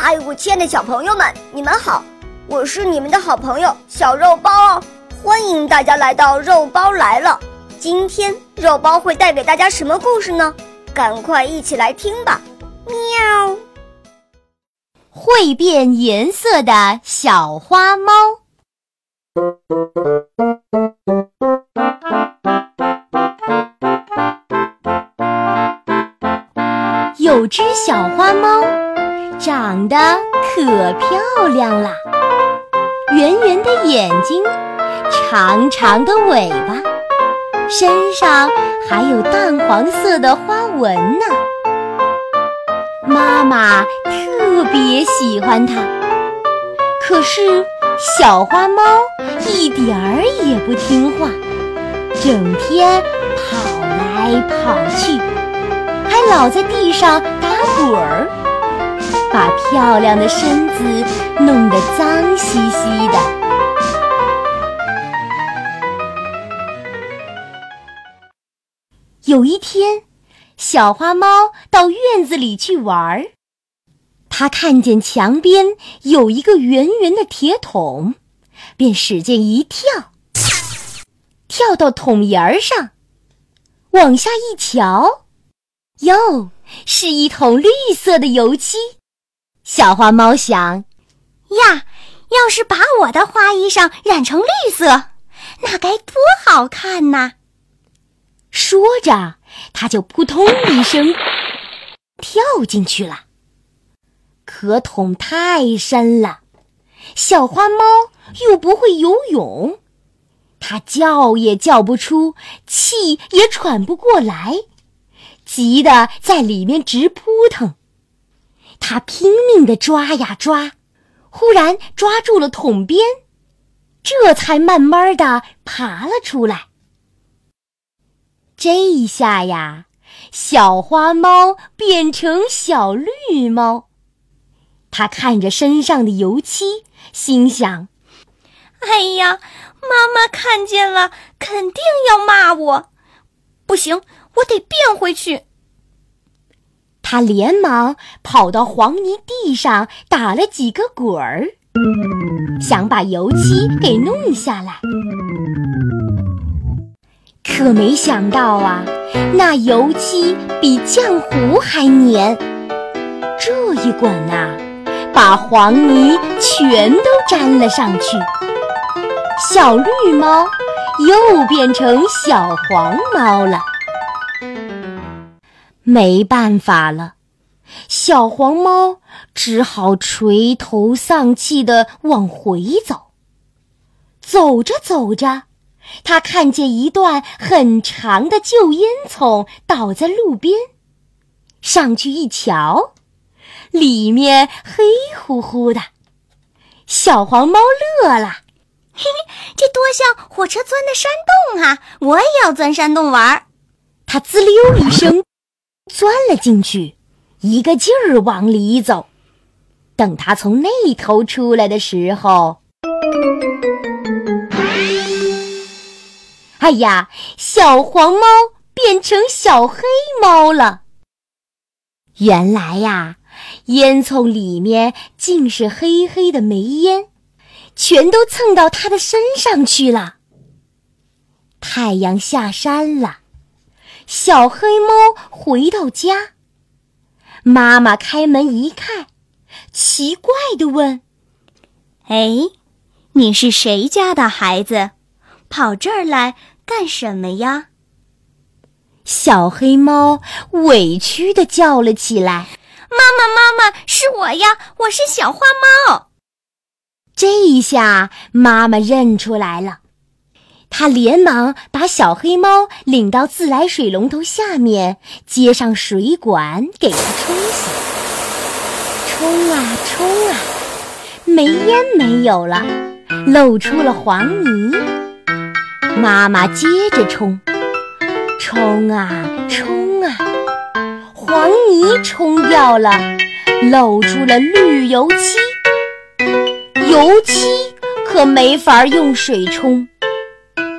嗨，我亲爱的小朋友们，你们好！我是你们的好朋友小肉包哦，欢迎大家来到肉包来了。今天肉包会带给大家什么故事呢？赶快一起来听吧！喵。会变颜色的小花猫。有只小花猫，长得可漂亮了，圆圆的眼睛，长长的尾巴，身上还有淡黄色的花纹呢。妈妈特别喜欢它，可是小花猫一点儿也不听话，整天跑来跑去，还老在地上打滚儿，把漂亮的身子弄得脏兮兮的。有一天。小花猫到院子里去玩儿，它看见墙边有一个圆圆的铁桶，便使劲一跳，跳到桶沿儿上，往下一瞧，哟，是一桶绿色的油漆。小花猫想：呀，要是把我的花衣裳染成绿色，那该多好看呐！说着。它就扑通一声跳进去了，可桶太深了，小花猫又不会游泳，它叫也叫不出，气也喘不过来，急得在里面直扑腾。它拼命地抓呀抓，忽然抓住了桶边，这才慢慢地爬了出来。这一下呀，小花猫变成小绿猫。它看着身上的油漆，心想：“哎呀，妈妈看见了，肯定要骂我。不行，我得变回去。”他连忙跑到黄泥地上打了几个滚儿，想把油漆给弄下来。可没想到啊，那油漆比浆糊还黏。这一滚呐，把黄泥全都粘了上去。小绿猫又变成小黄猫了。没办法了，小黄猫只好垂头丧气地往回走。走着走着。它看见一段很长的旧烟囱倒在路边，上去一瞧，里面黑乎乎的。小黄猫乐了：“嘿嘿，这多像火车钻的山洞啊！我也要钻山洞玩。”它滋溜一声钻了进去，一个劲儿往里走。等它从那头出来的时候，哎呀，小黄猫变成小黑猫了。原来呀，烟囱里面尽是黑黑的煤烟，全都蹭到它的身上去了。太阳下山了，小黑猫回到家，妈妈开门一看，奇怪的问：“哎，你是谁家的孩子，跑这儿来？”干什么呀？小黑猫委屈的叫了起来：“妈妈，妈妈，是我呀，我是小花猫。”这一下，妈妈认出来了，他连忙把小黑猫领到自来水龙头下面，接上水管给它冲洗。冲啊冲啊，煤烟没有了，露出了黄泥。妈妈接着冲，冲啊冲啊，黄泥冲掉了，露出了绿油漆。油漆可没法用水冲，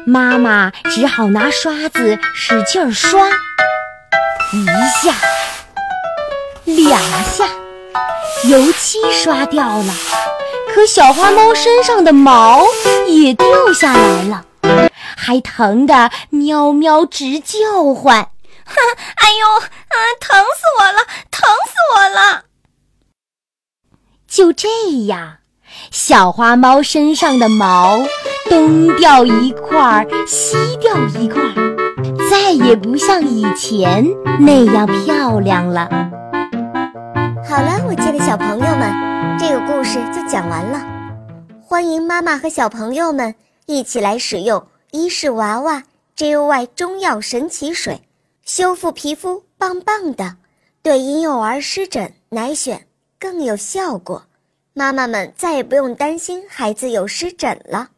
妈妈只好拿刷子使劲儿刷，一下，两下，油漆刷掉了，可小花猫身上的毛也掉下来了，还疼得喵喵直叫唤。哼，哎呦，啊，疼死我了，疼死我了！就这样，小花猫身上的毛东掉一块儿，西掉一块儿，再也不像以前那样漂亮了。好了，我亲爱的小朋友们，这个故事就讲完了。欢迎妈妈和小朋友们一起来使用伊氏娃娃 JOY 中药神奇水，修复皮肤棒棒的，对婴幼儿湿疹奶癣更有效果。妈妈们再也不用担心孩子有湿疹了。